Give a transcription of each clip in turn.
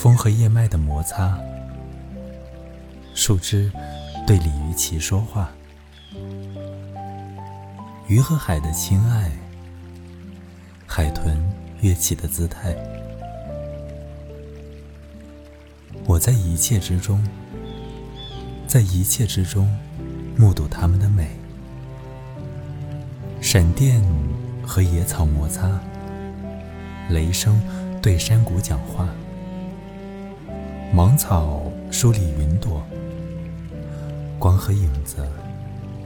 风和叶脉的摩擦，树枝对鲤鱼鳍说话，鱼和海的亲爱，海豚跃起的姿态。我在一切之中，在一切之中，目睹它们的美。闪电和野草摩擦，雷声对山谷讲话，芒草梳理云朵，光和影子，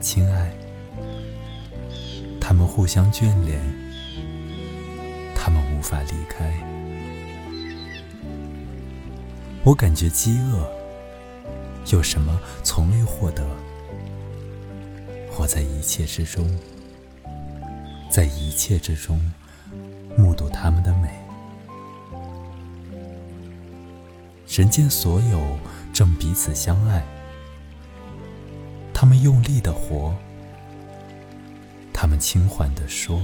亲爱，他们互相眷恋，他们无法离开。我感觉饥饿，有什么从未获得？活在一切之中，在一切之中，目睹他们的人间所有正彼此相爱，他们用力的活，他们轻缓的说。